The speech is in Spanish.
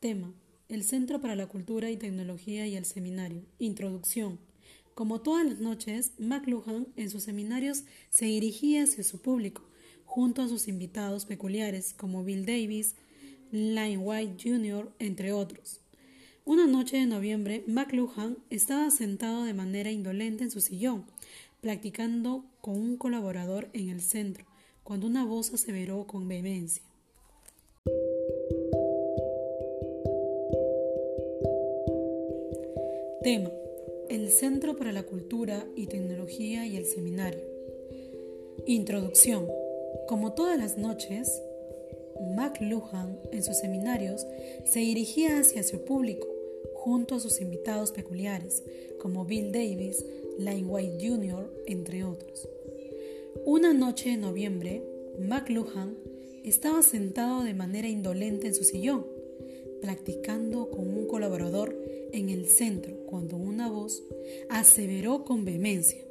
Tema: El Centro para la Cultura y Tecnología y el Seminario. Introducción. Como todas las noches, McLuhan en sus seminarios se dirigía hacia su público, junto a sus invitados peculiares como Bill Davis, Lynn White Jr., entre otros. Una noche de noviembre, McLuhan estaba sentado de manera indolente en su sillón, practicando con un colaborador en el centro, cuando una voz aseveró con vehemencia. Tema: El Centro para la Cultura y Tecnología y el Seminario. Introducción. Como todas las noches, McLuhan en sus seminarios se dirigía hacia su público junto a sus invitados peculiares, como Bill Davis, Lane White Jr., entre otros. Una noche de noviembre, McLuhan estaba sentado de manera indolente en su sillón, practicando con un colaborador en el centro, cuando una voz aseveró con vehemencia.